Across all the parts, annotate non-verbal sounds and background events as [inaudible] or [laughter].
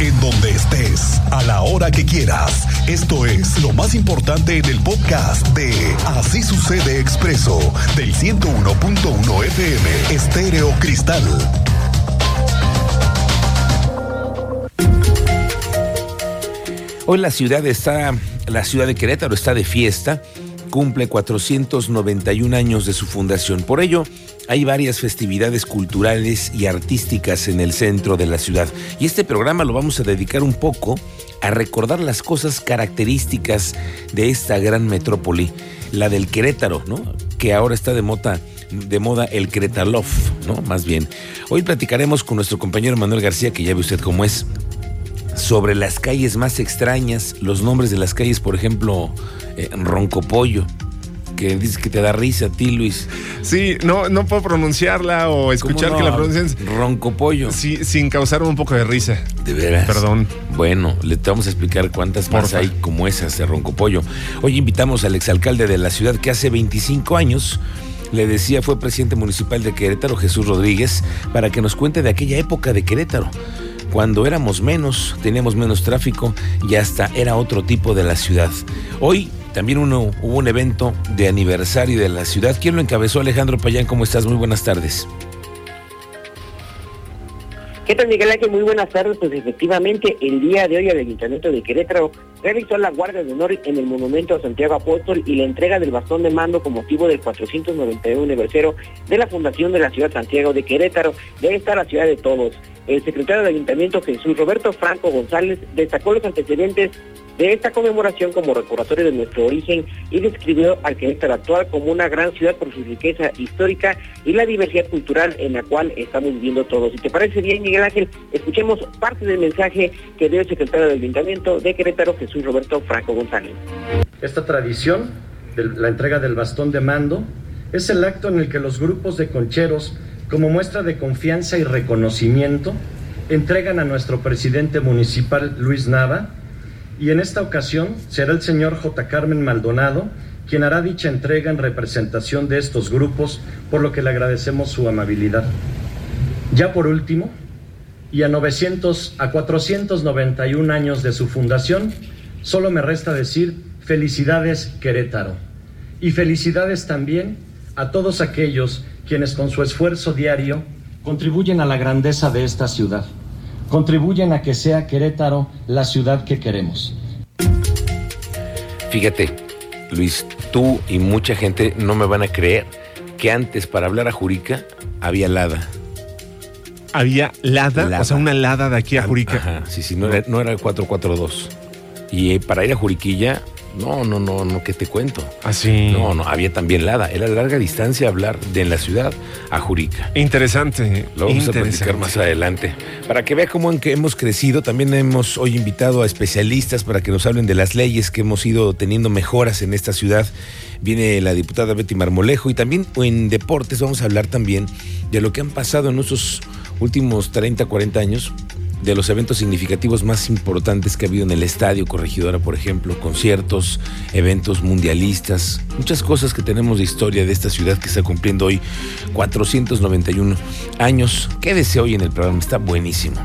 en donde estés, a la hora que quieras. Esto es lo más importante en el podcast de Así sucede expreso del 101.1 FM Estéreo Cristal. Hoy la ciudad está, la ciudad de Querétaro está de fiesta, cumple 491 años de su fundación. Por ello, hay varias festividades culturales y artísticas en el centro de la ciudad. Y este programa lo vamos a dedicar un poco a recordar las cosas características de esta gran metrópoli, la del Querétaro, ¿no? Que ahora está de moda, de moda el Querétaro, ¿no? Más bien. Hoy platicaremos con nuestro compañero Manuel García, que ya ve usted cómo es sobre las calles más extrañas, los nombres de las calles, por ejemplo, eh, Roncopollo, que dices que te da risa a ti, Luis. Sí, no, no puedo pronunciarla o escuchar no? que la pronuncien Roncopollo. sí, sin causarme un poco de risa. De veras. Perdón. Bueno, le te vamos a explicar cuántas más hay como esas de Roncopollo. Hoy invitamos al exalcalde de la ciudad que hace 25 años, le decía, fue presidente municipal de Querétaro, Jesús Rodríguez, para que nos cuente de aquella época de Querétaro. Cuando éramos menos, teníamos menos tráfico y hasta era otro tipo de la ciudad. Hoy también uno, hubo un evento de aniversario de la ciudad. ¿Quién lo encabezó? Alejandro Payán, ¿cómo estás? Muy buenas tardes. ¿Qué tal, Miguel Ángel? Muy buenas tardes. Pues efectivamente, el día de hoy el Ayuntamiento de Querétaro realizó la Guardia de Honor en el Monumento a Santiago Apóstol y la entrega del bastón de mando con motivo del 491 aniversario de la fundación de la ciudad Santiago de Querétaro. Debe estar la ciudad de todos. El secretario del Ayuntamiento, Jesús Roberto Franco González, destacó los antecedentes de esta conmemoración como recordatorio de nuestro origen y describió al Querétaro actual como una gran ciudad por su riqueza histórica y la diversidad cultural en la cual estamos viviendo todos. Si te parece bien, Miguel Ángel, escuchemos parte del mensaje que dio el secretario del Ayuntamiento de Querétaro, Jesús Roberto Franco González. Esta tradición de la entrega del bastón de mando es el acto en el que los grupos de concheros, como muestra de confianza y reconocimiento, entregan a nuestro presidente municipal Luis Nava y en esta ocasión será el señor J. Carmen Maldonado quien hará dicha entrega en representación de estos grupos, por lo que le agradecemos su amabilidad. Ya por último, y a 900 a 491 años de su fundación, solo me resta decir felicidades Querétaro. Y felicidades también a todos aquellos quienes con su esfuerzo diario contribuyen a la grandeza de esta ciudad. Contribuyen a que sea Querétaro la ciudad que queremos. Fíjate, Luis, tú y mucha gente no me van a creer que antes para hablar a Jurica había Lada. Había lada, Lada. o sea, una lada de aquí a Jurica. Ajá, sí, sí, no era, no era el 442. Y eh, para ir a Juriquilla, no, no, no, no, ¿qué te cuento? Así. No, no, había también Lada. Era larga distancia hablar de en la ciudad a Jurica. Interesante. Lo vamos a platicar más adelante. Para que vea cómo en que hemos crecido, también hemos hoy invitado a especialistas para que nos hablen de las leyes que hemos ido teniendo mejoras en esta ciudad. Viene la diputada Betty Marmolejo y también en deportes vamos a hablar también de lo que han pasado en estos últimos 30, 40 años, de los eventos significativos más importantes que ha habido en el Estadio Corregidora, por ejemplo, conciertos, eventos mundialistas, muchas cosas que tenemos de historia de esta ciudad que está cumpliendo hoy 491 años. Quédese hoy en el programa, está buenísimo.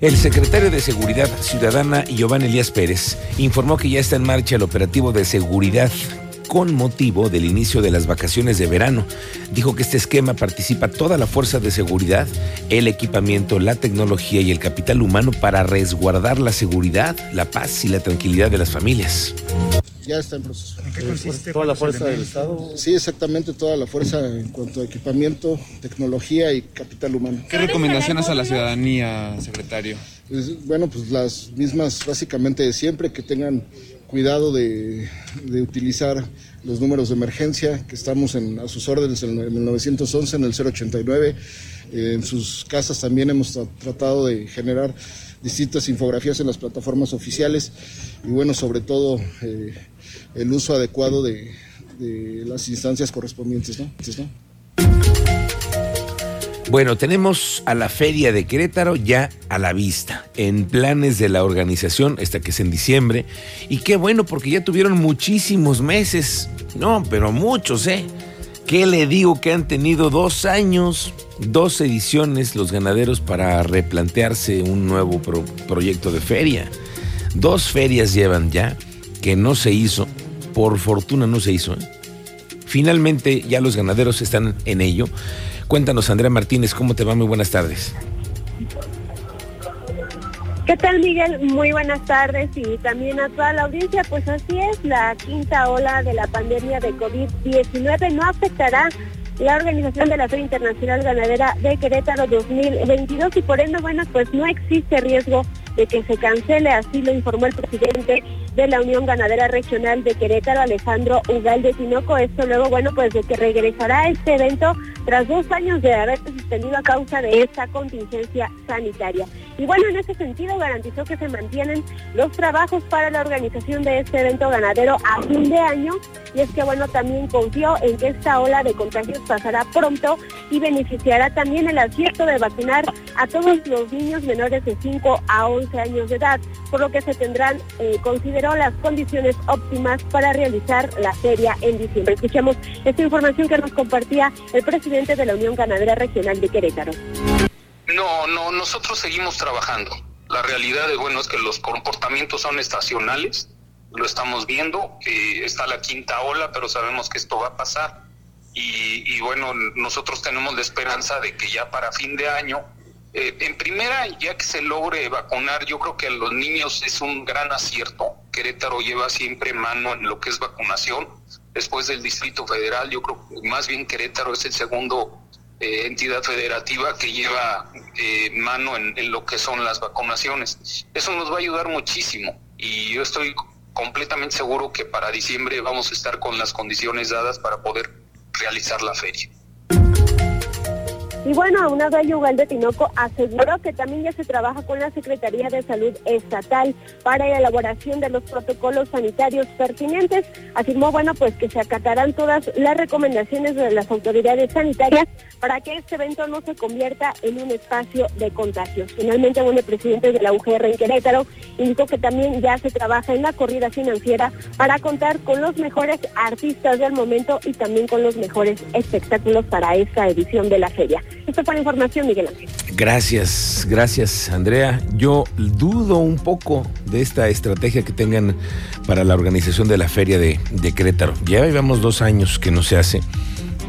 El secretario de Seguridad Ciudadana, Giovanni Elías Pérez, informó que ya está en marcha el operativo de seguridad con motivo del inicio de las vacaciones de verano. Dijo que este esquema participa toda la fuerza de seguridad, el equipamiento, la tecnología y el capital humano para resguardar la seguridad, la paz y la tranquilidad de las familias. Ya está en proceso. ¿En qué consiste? Toda la fuerza del Estado. Sí, exactamente toda la fuerza en cuanto a equipamiento, tecnología y capital humano. ¿Qué recomendaciones a la ciudadanía, secretario? Pues, bueno, pues las mismas básicamente de siempre, que tengan cuidado de, de utilizar los números de emergencia, que estamos en, a sus órdenes en el 911, en el 089. Eh, en sus casas también hemos tra- tratado de generar distintas infografías en las plataformas oficiales y bueno, sobre todo eh, el uso adecuado de, de las instancias correspondientes. ¿no? Bueno, tenemos a la Feria de Querétaro ya a la vista, en planes de la organización, esta que es en diciembre. Y qué bueno, porque ya tuvieron muchísimos meses, no, pero muchos, ¿eh? ¿Qué le digo que han tenido dos años, dos ediciones los ganaderos para replantearse un nuevo pro- proyecto de feria? Dos ferias llevan ya que no se hizo, por fortuna no se hizo. ¿eh? Finalmente ya los ganaderos están en ello. Cuéntanos, Andrea Martínez, ¿cómo te va? Muy buenas tardes. ¿Qué tal, Miguel? Muy buenas tardes y también a toda la audiencia. Pues así es, la quinta ola de la pandemia de COVID-19 no afectará la organización de la Feria Internacional Ganadera de Querétaro 2022 y por ende, bueno, pues no existe riesgo de que se cancele, así lo informó el presidente de la Unión Ganadera Regional de Querétaro, Alejandro Ugalde Tinoco. Esto luego, bueno, pues de que regresará este evento tras dos años de haberse suspendido a causa de esta contingencia sanitaria. Y bueno, en ese sentido garantizó que se mantienen los trabajos para la organización de este evento ganadero a fin de año. Y es que bueno, también confió en que esta ola de contagios pasará pronto y beneficiará también el acierto de vacunar a todos los niños menores de 5 a 11 años de edad, por lo que se tendrán, eh, consideró las condiciones óptimas para realizar la feria en diciembre. Escuchemos esta información que nos compartía el presidente de la Unión Ganadera Regional de Querétaro. No, no, nosotros seguimos trabajando. La realidad es, bueno, es que los comportamientos son estacionales, lo estamos viendo, eh, está la quinta ola, pero sabemos que esto va a pasar. Y, y bueno, nosotros tenemos la esperanza de que ya para fin de año, eh, en primera, ya que se logre vacunar, yo creo que a los niños es un gran acierto. Querétaro lleva siempre mano en lo que es vacunación. Después del Distrito Federal, yo creo que más bien Querétaro es el segundo eh, entidad federativa que lleva eh, mano en, en, lo que son las vacunaciones. Eso nos va a ayudar muchísimo y yo estoy completamente seguro que para diciembre vamos a estar con las condiciones dadas para poder realizar la feria. Y bueno, aunado a ello, Ugalde Tinoco aseguró que también ya se trabaja con la Secretaría de Salud Estatal para la elaboración de los protocolos sanitarios pertinentes. Afirmó, bueno, pues que se acatarán todas las recomendaciones de las autoridades sanitarias para que este evento no se convierta en un espacio de contagios. Finalmente, bueno, el presidente de la UGR en Querétaro indicó que también ya se trabaja en la corrida financiera para contar con los mejores artistas del momento y también con los mejores espectáculos para esta edición de la feria. Esto fue la información, Miguel Ángel. Gracias, gracias, Andrea. Yo dudo un poco de esta estrategia que tengan para la organización de la feria de, de. Ya llevamos dos años que no se hace,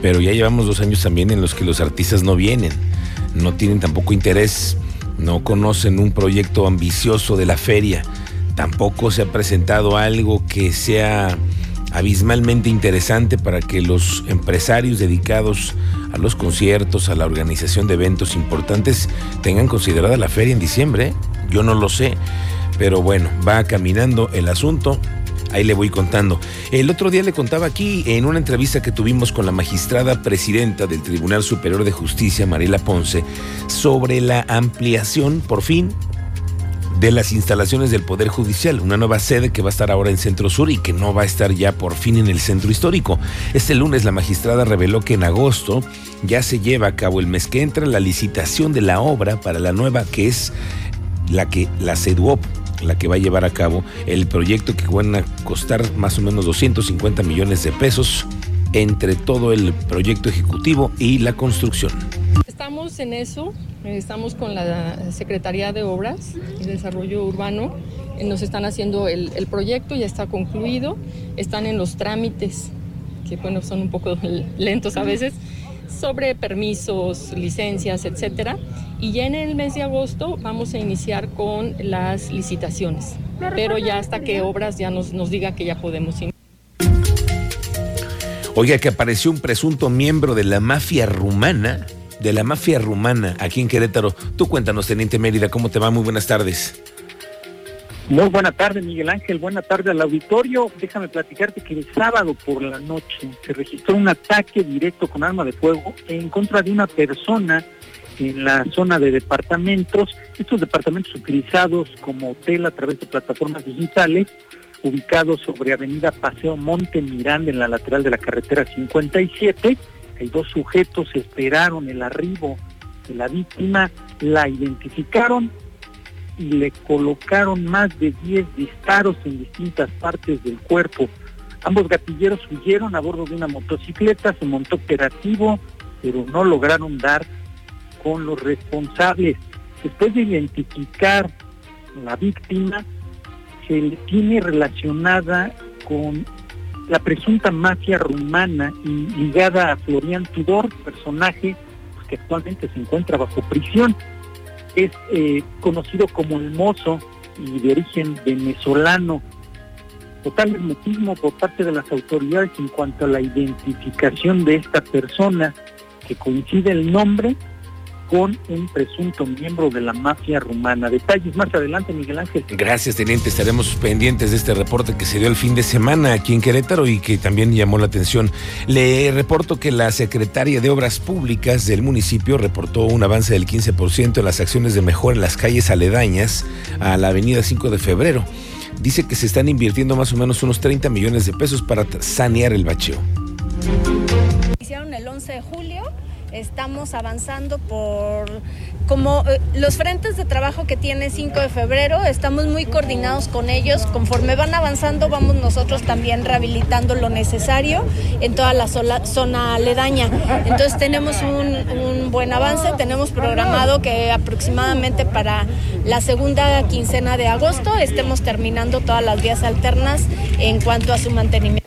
pero ya llevamos dos años también en los que los artistas no vienen, no tienen tampoco interés, no conocen un proyecto ambicioso de la feria, tampoco se ha presentado algo que sea abismalmente interesante para que los empresarios dedicados a los conciertos, a la organización de eventos importantes, tengan considerada la feria en diciembre. Yo no lo sé, pero bueno, va caminando el asunto. Ahí le voy contando. El otro día le contaba aquí en una entrevista que tuvimos con la magistrada presidenta del Tribunal Superior de Justicia, Mariela Ponce, sobre la ampliación, por fin, de las instalaciones del Poder Judicial, una nueva sede que va a estar ahora en Centro Sur y que no va a estar ya por fin en el centro histórico. Este lunes la magistrada reveló que en agosto ya se lleva a cabo el mes que entra la licitación de la obra para la nueva que es la que la CEDUOP la que va a llevar a cabo el proyecto que van a costar más o menos 250 millones de pesos entre todo el proyecto ejecutivo y la construcción. Estamos en eso, estamos con la Secretaría de Obras y Desarrollo Urbano, nos están haciendo el, el, proyecto, ya está concluido, están en los trámites, que bueno, son un poco [laughs] lentos a veces, sobre permisos, licencias, etcétera. Y ya en el mes de agosto vamos a iniciar con las licitaciones, pero ya hasta que Obras ya nos, nos diga que ya podemos iniciar. Oiga, que apareció un presunto miembro de la mafia rumana, de la mafia rumana aquí en Querétaro. Tú cuéntanos, Teniente Mérida, ¿cómo te va? Muy buenas tardes. Muy buena tarde, Miguel Ángel. Buena tarde al auditorio. Déjame platicarte que el sábado por la noche se registró un ataque directo con arma de fuego en contra de una persona en la zona de departamentos. Estos departamentos utilizados como hotel a través de plataformas digitales ubicados sobre Avenida Paseo Monte Miranda en la lateral de la carretera 57. Hay dos sujetos esperaron el arribo de la víctima, la identificaron y le colocaron más de 10 disparos en distintas partes del cuerpo Ambos gatilleros huyeron a bordo de una motocicleta, se montó operativo, pero no lograron dar con los responsables. Después de identificar la víctima, se le tiene relacionada con la presunta mafia rumana ligada a Florian Tudor, personaje pues, que actualmente se encuentra bajo prisión. Es eh, conocido como el mozo y de origen venezolano. Total hermetismo por parte de las autoridades en cuanto a la identificación de esta persona, que coincide el nombre con un presunto miembro de la mafia rumana. Detalles más adelante, Miguel Ángel. Gracias, teniente. Estaremos pendientes de este reporte que se dio el fin de semana aquí en Querétaro y que también llamó la atención. Le reporto que la secretaria de Obras Públicas del municipio reportó un avance del 15% en las acciones de mejora en las calles aledañas a la avenida 5 de febrero. Dice que se están invirtiendo más o menos unos 30 millones de pesos para sanear el bacheo. Hicieron el 11 de julio estamos avanzando por como eh, los frentes de trabajo que tiene 5 de febrero, estamos muy coordinados con ellos, conforme van avanzando vamos nosotros también rehabilitando lo necesario en toda la zona aledaña. Entonces tenemos un, un buen avance, tenemos programado que aproximadamente para la segunda quincena de agosto estemos terminando todas las vías alternas en cuanto a su mantenimiento.